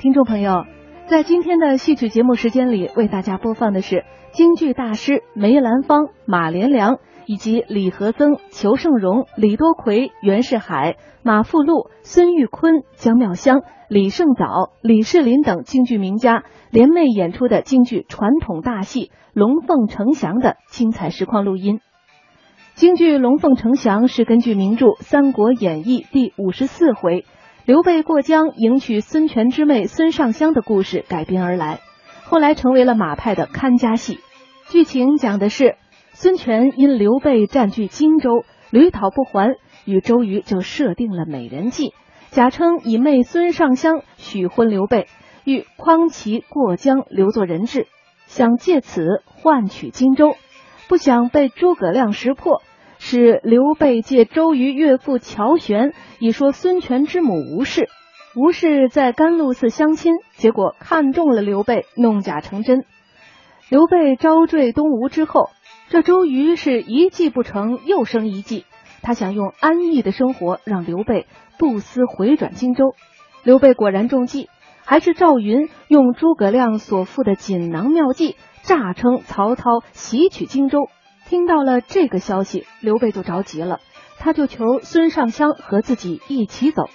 听众朋友，在今天的戏曲节目时间里，为大家播放的是京剧大师梅兰芳、马连良以及李和曾、裘盛戎、李多奎、袁世海、马富禄、孙玉坤、姜妙香、李胜藻、李世林等京剧名家联袂演出的京剧传统大戏《龙凤呈祥》的精彩实况录音。京剧《龙凤呈祥》是根据名著《三国演义》第五十四回。刘备过江迎娶孙权之妹孙尚香的故事改编而来，后来成为了马派的看家戏。剧情讲的是孙权因刘备占据荆州，屡讨不还，与周瑜就设定了美人计，假称以妹孙尚香许婚刘备，欲匡其过江留作人质，想借此换取荆州，不想被诸葛亮识破。是刘备借周瑜岳父乔玄，以说孙权之母吴氏。吴氏在甘露寺相亲，结果看中了刘备，弄假成真。刘备招赘东吴之后，这周瑜是一计不成，又生一计。他想用安逸的生活让刘备不思回转荆州。刘备果然中计，还是赵云用诸葛亮所附的锦囊妙计，诈称曹操袭取荆州。听到了这个消息，刘备就着急了，他就求孙尚香和自己一起走。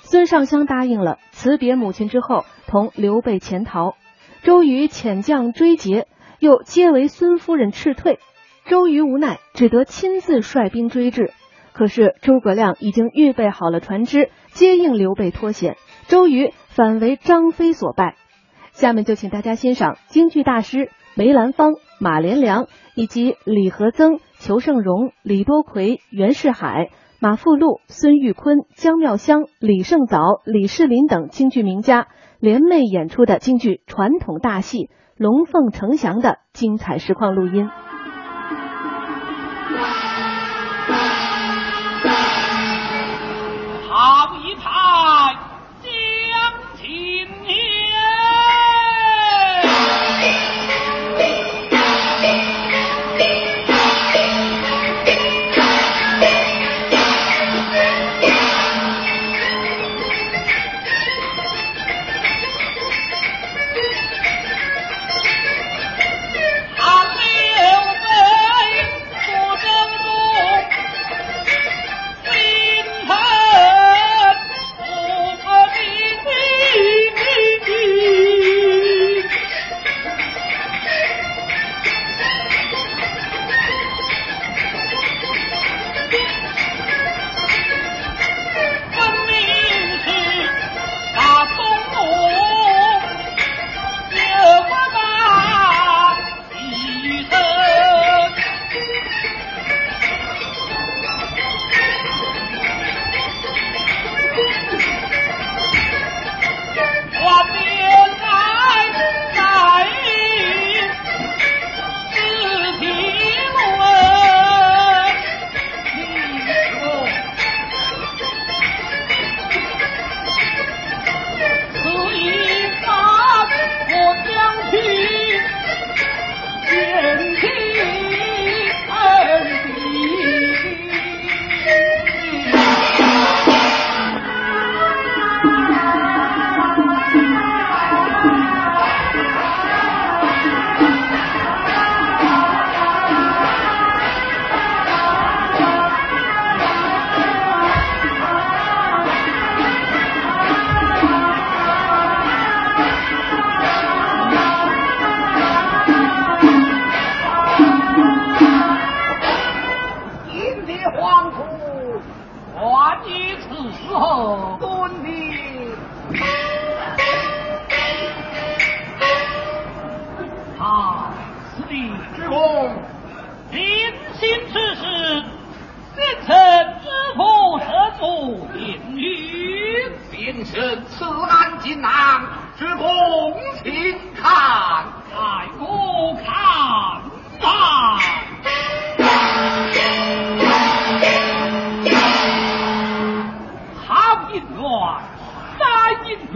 孙尚香答应了，辞别母亲之后，同刘备潜逃。周瑜遣将追截，又皆为孙夫人斥退。周瑜无奈，只得亲自率兵追至。可是诸葛亮已经预备好了船只，接应刘备脱险。周瑜反为张飞所败。下面就请大家欣赏京剧大师梅兰芳、马连良。以及李和曾、裘盛戎、李多奎、袁世海、马富禄、孙玉坤、姜妙香、李胜藻、李世林等京剧名家联袂演出的京剧传统大戏《龙凤呈祥》的精彩实况录音。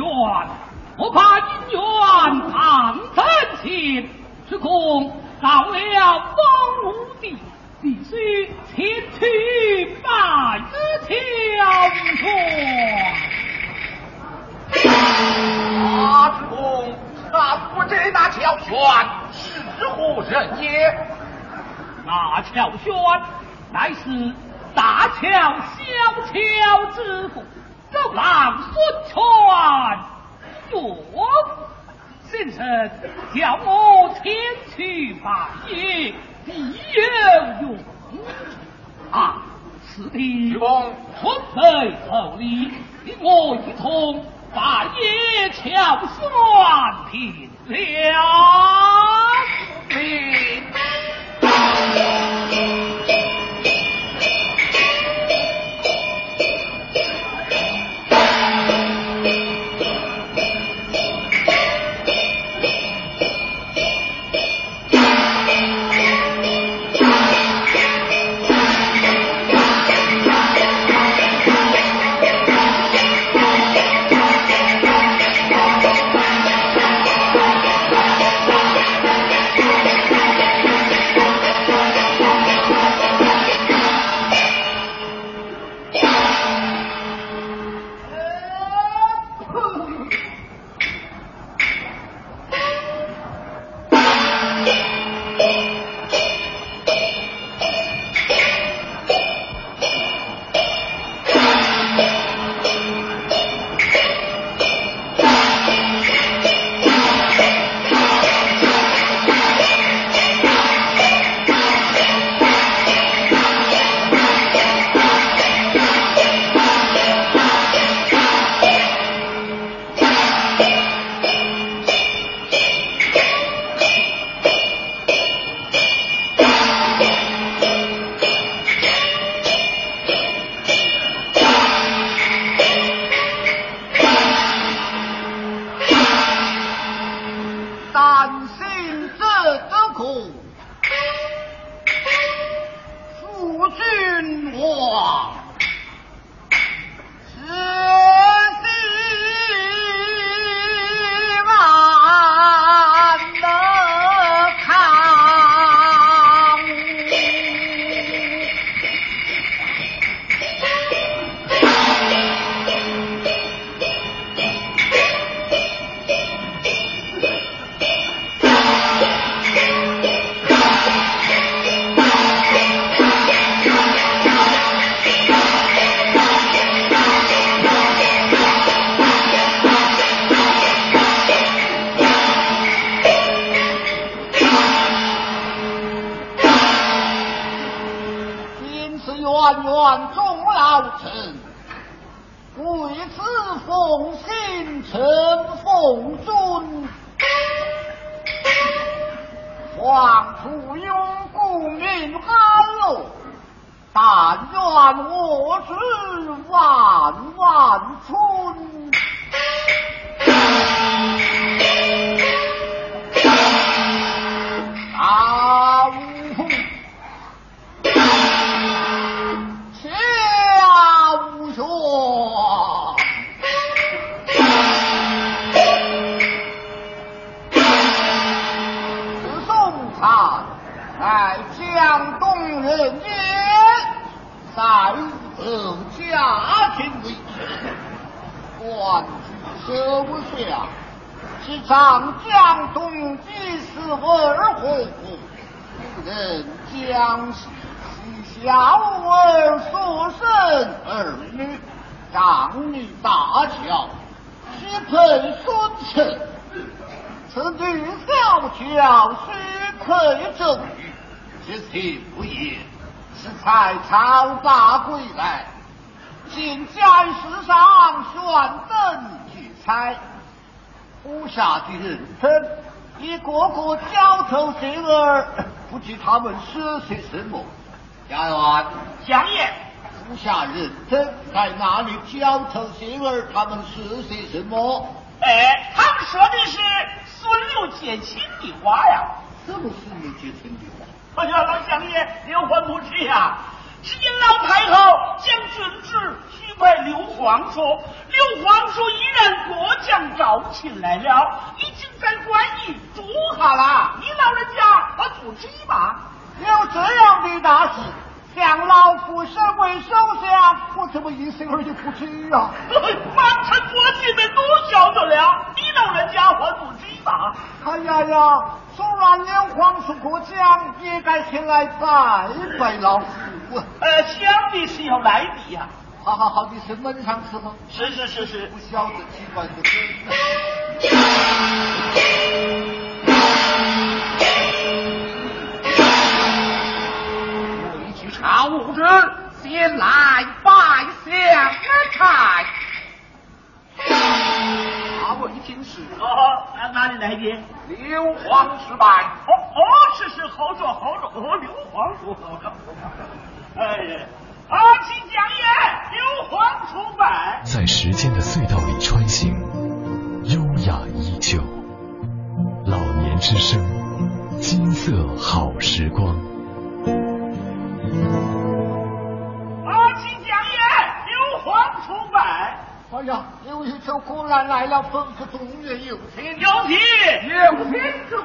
冤，我怕姻缘暗真情，只恐到了方无地，必须前去拜之桥船。啊，主公，那府这那乔轩是何人也？那乔轩乃是大乔小乔之父。走郎孙权岳父。先生叫我前去拜谒，必有用。啊，此地准备厚礼，我一同拜谒乔宣平了万众老臣为此奉信诚奉尊，皇土拥固民安乐，但愿我是万万春。何不想是长江东君死而活任江西小儿所生儿女长女大乔是臣孙策此女小乔是馈正之情不也？是才朝大归来请在世上选登了。他们是些什么？家员，相爷，属下人真在哪里交头接耳？他们是些什么？哎，他们说的是孙刘结亲的话呀。什么孙刘结亲的话？哎呀，老相爷，刘欢不知呀。只见老太后将军旨许给刘皇叔，刘皇叔一人过江招亲来了，已经在官驿住下了。你老人家还不知吧？有这样的大事，向老夫身为首相，我怎么一声儿就不知啊？满城国君们都晓得了，你老人家还不知吧？哎呀，呀呀，说完了皇叔过江，也该前来拜拜老夫。呃，想必是要来的呀。好好好，你是门上吃吗。是是是是，不晓得奇怪的朝之，先来拜相而开。啊，未听是哦，哪里来的？刘皇失败。哦哦，是是，好着好着，哦，刘皇叔。哎呀。啊，请讲演，刘皇出拜。在时间的隧道里穿行，优雅依旧。老年之声，金色好时光。啊，请讲言，刘皇出拜。哎呀，刘玉秋果然来了，本府中原有请，有请，有请之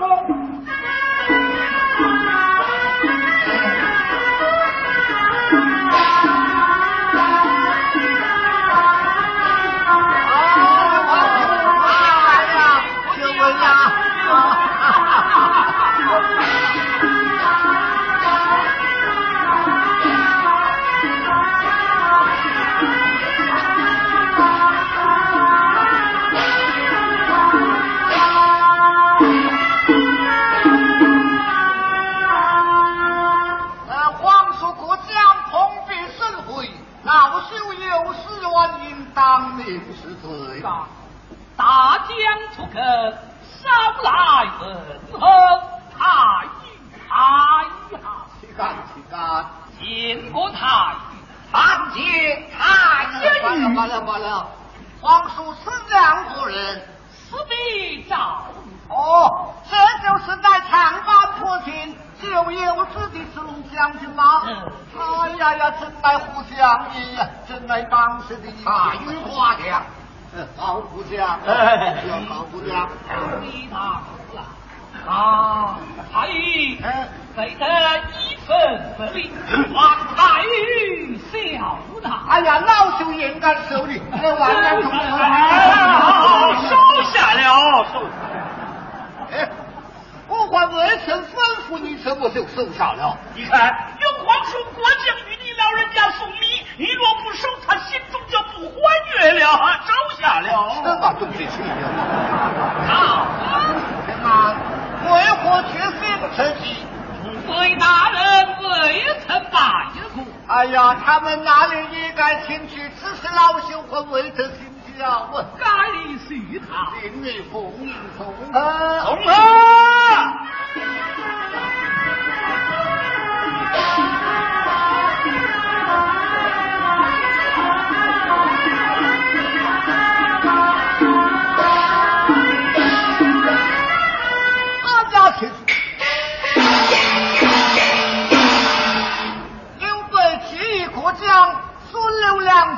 动。好，那为何却非不成器？鬼大人未曾罢一。哎呀，他们哪里也敢轻举，只是老朽和未得心机啊！我该随他，命令奉命从。啊，从啊！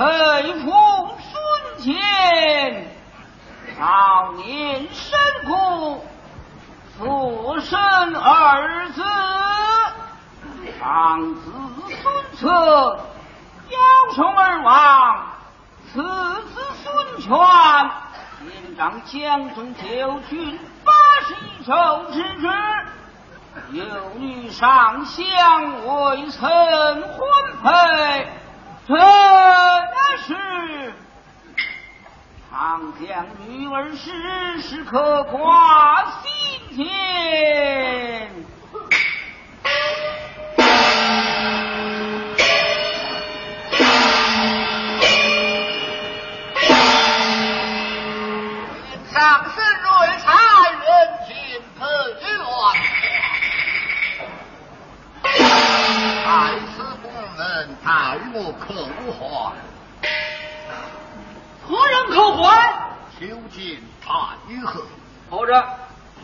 佩服孙坚，少年身故。父生儿子，长子孙策，腰宠而亡；次子孙权，年长江中九郡八十一州之职。有女上相未曾婚配，这是。长江女儿时时刻挂心间。上身我可还。何人可还？求见太后。或者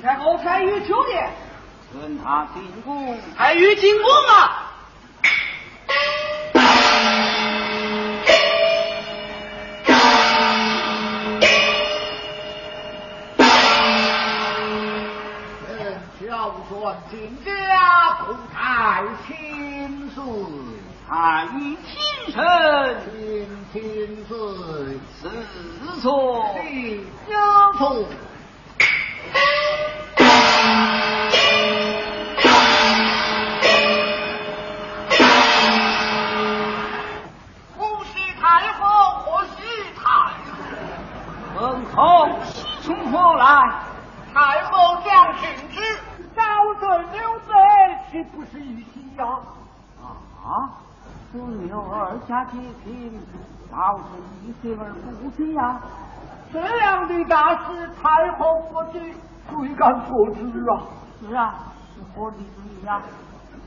太后太尉求见，问他进宫。太尉进宫啊！人小算进家，不太亲随。太尉亲身，亲亲随。此错。有错。不喜太后，或喜太后。问候喜从何来？太后。将训旨，招准刘贼，岂不是一喜呀？啊，孙刘二家结亲，倒是一喜而不喜呀。这样的大事，太后不知，谁敢说知啊？是啊，是何的之意呀？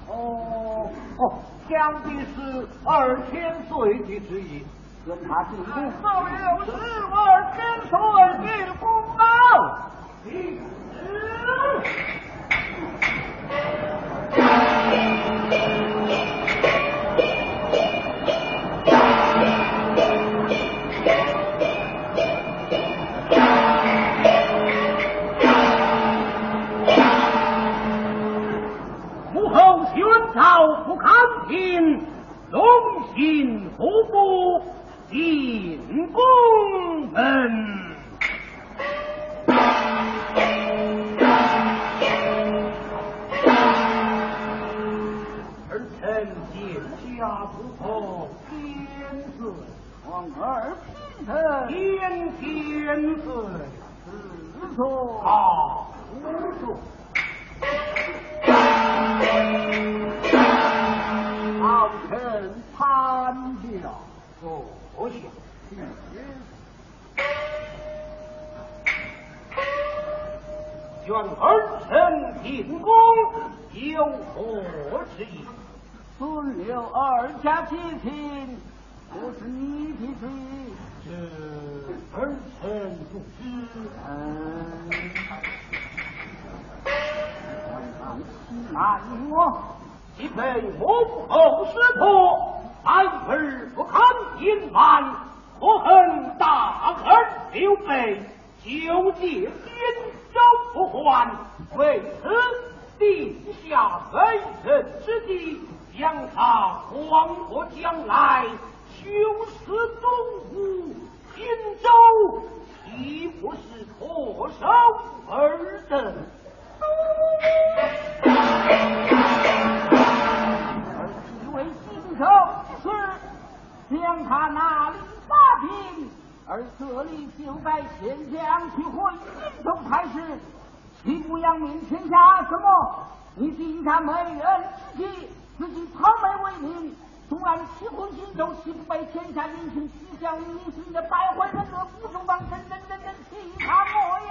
哦哦，想必是二千岁的之意。跟他进宫。这就是二千岁的功劳。母幸复古进宫门。儿臣见家不可千岁，皇儿天千岁，此错。啊，无错。愿儿臣进宫，有何之意？孙刘二家结亲，不是你的旨意。这儿臣不知。嗯，那我即被母后识破，安儿不堪隐瞒，可恨大儿刘备九界边州不还，为此定下为人之地，将他黄河将来，修死东吴荆州，岂不是唾手而得？而其为荆州之事，将他拿领八品，而这里就拜贤将去回荆州太师，你不扬名天下？什么？你定下美人之计，自己草莓为民，纵然欺昏荆州，岂不被天下人群取笑于你是一个败坏人格、不中党，真真真真欺他莫言！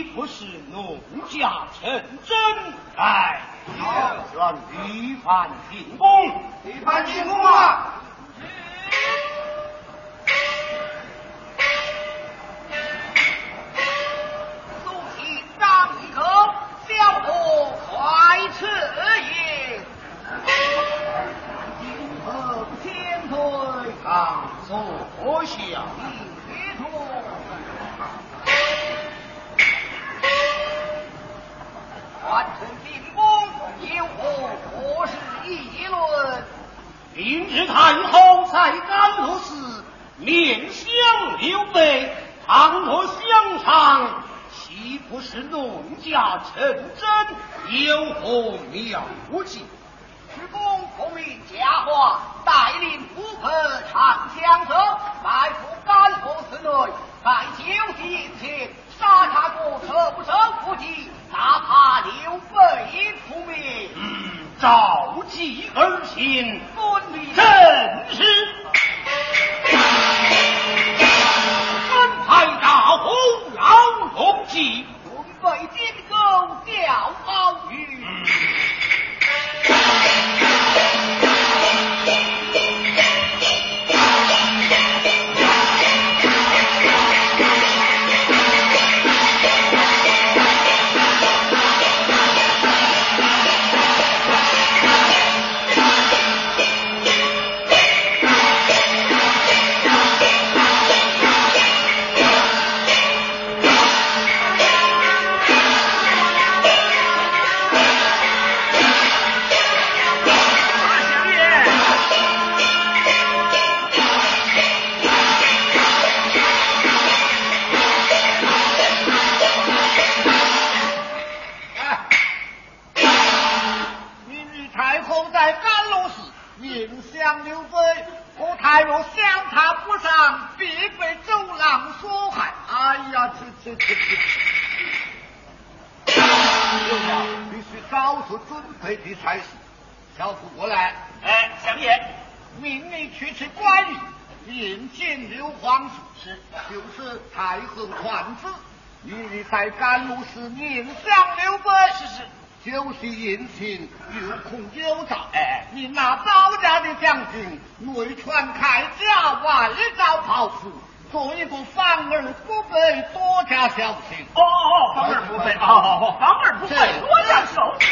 岂不是农家成真？哎，愿一番进宫。一番进宫啊！苏起张一口，小伙快吃也。今后天推刚坐下。别处。完成进宫，有何何事议论？明日太后在甘露寺面相刘备，倘若相长，岂不是农家成真？有何妙计？主公奉命驾华，带领虎辔长枪者，埋伏甘河寺内，在九级宴前杀他个手不手不及，哪怕刘备出面。嗯，召集而行，遵命。正是。甘露寺宁相刘备，是是。酒席宴请，有空有照。哎，你那包家的将军，内传铠甲，外罩袍服，做一个防而不备，多加小心。哦哦，防而不备，好好好，防而不备，多加小心。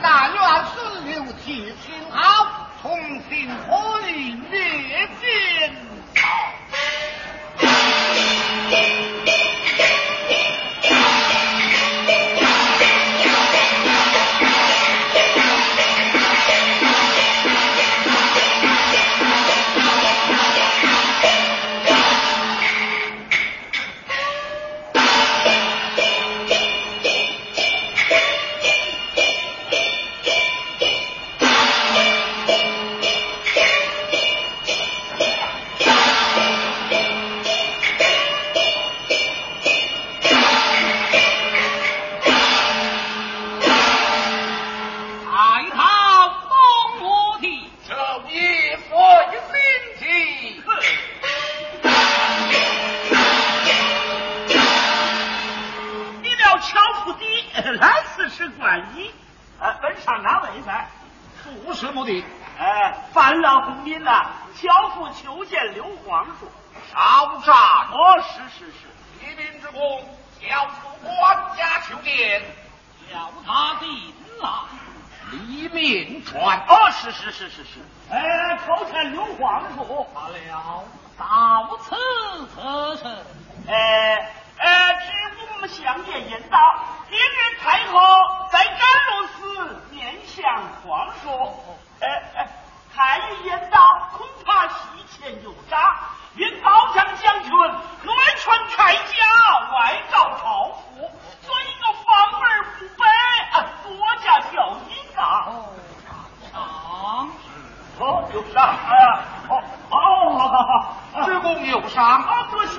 但愿孙刘记心好，同心合力灭奸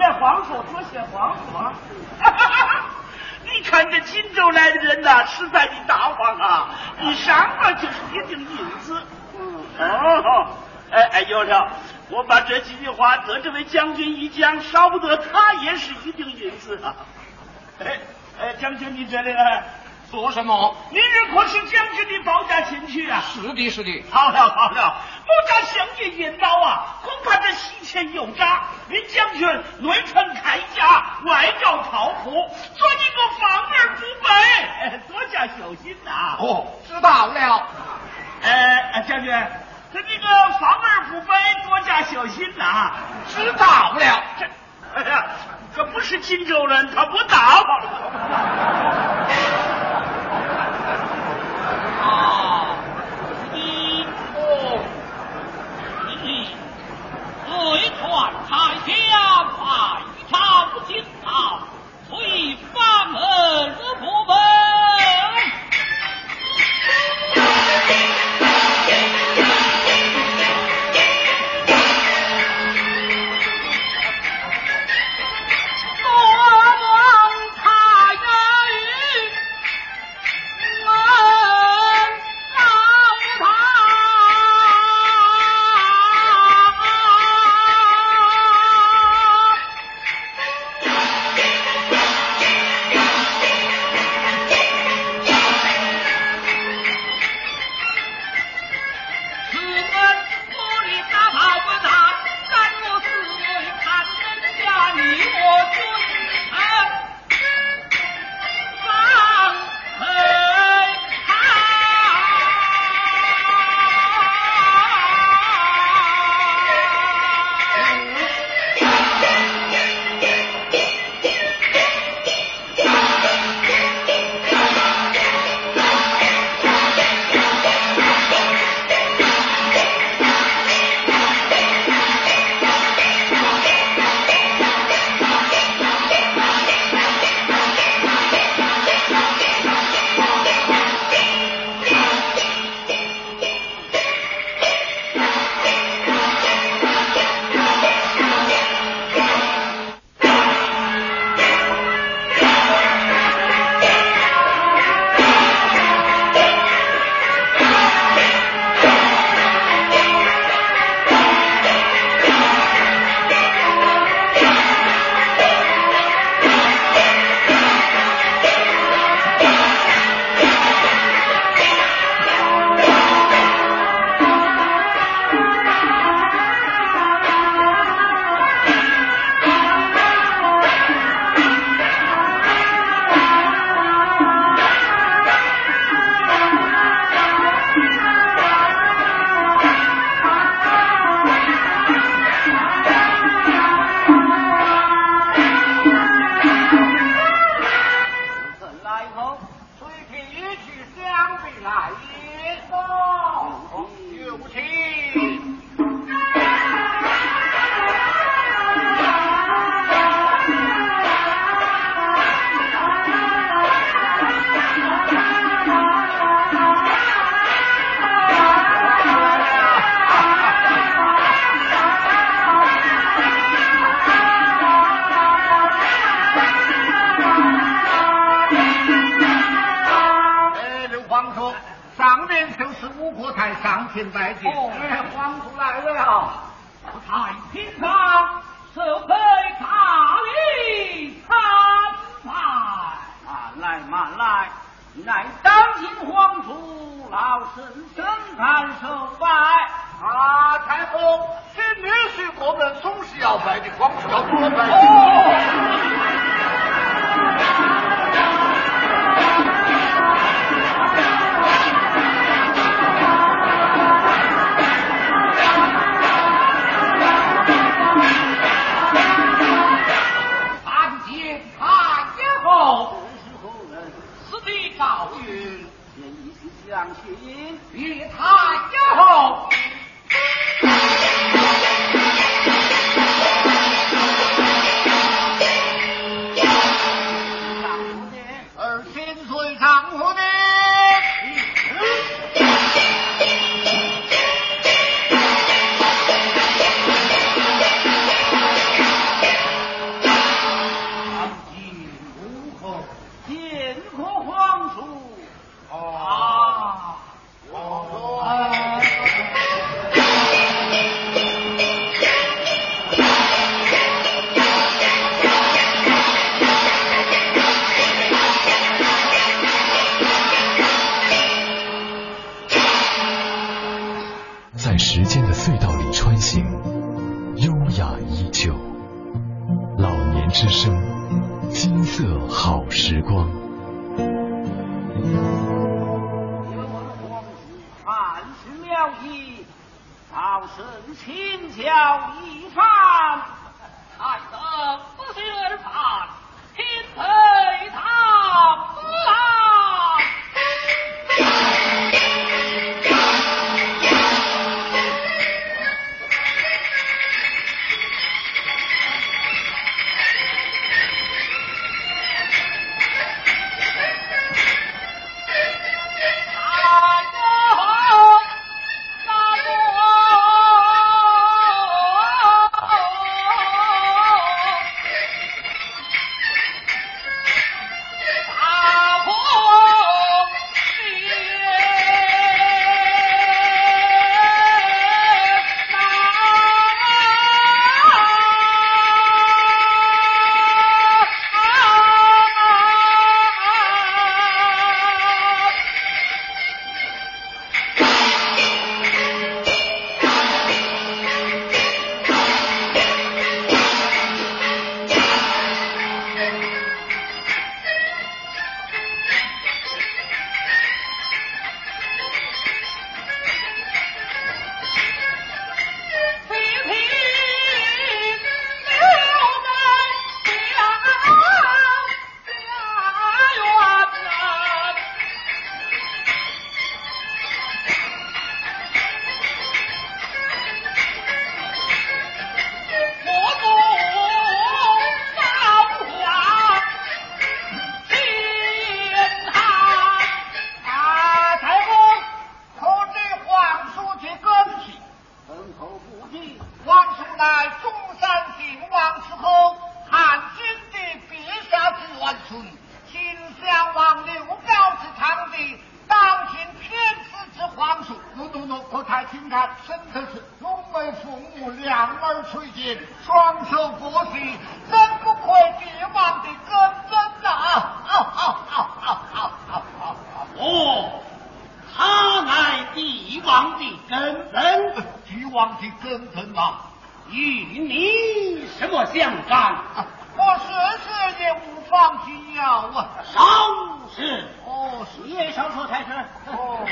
哦，多谢皇叔，多谢皇叔啊！你看这荆州来的人呐，实在的大方啊！一上来就是一锭银子。哦，哎哎，有了，我把这几句话得这位将军一讲，少不得他也是一锭银子啊！哎哎，将军你这里来。做什么？你这可是将军的保驾前去啊！是的，是的。好了好了，我家相爷引导啊，恐怕这西前有诈。你将军内穿铠甲，外罩袍服，做你个防而不备，多加小心呐。哦，知道了。呃，将军，这这个防而不备，多加小心呐。知道了。这，哎呀，这不是荆州人，他不到。啊！一哦，一对传太下，派朝进朝，随方而不门。人，举王的真臣呐，与你什么相干？我实世也无放心要啊。少是哦，你也想说才是哦。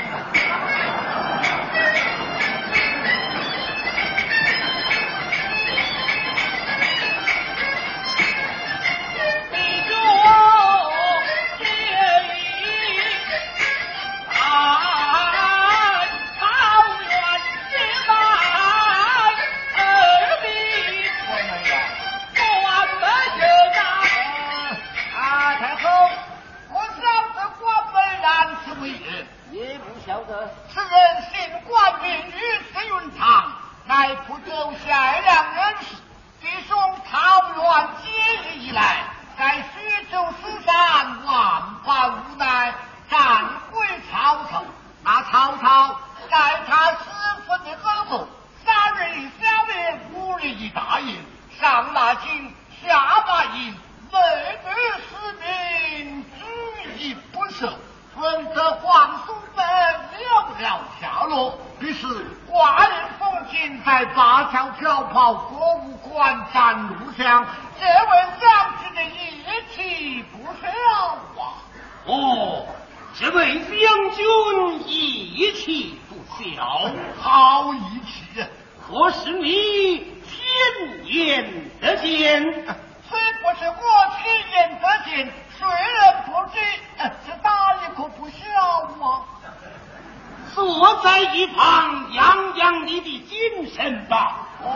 虽不是我去言得见，谁人不知？这打也可不小啊！坐在一旁养养你的精神吧。哦。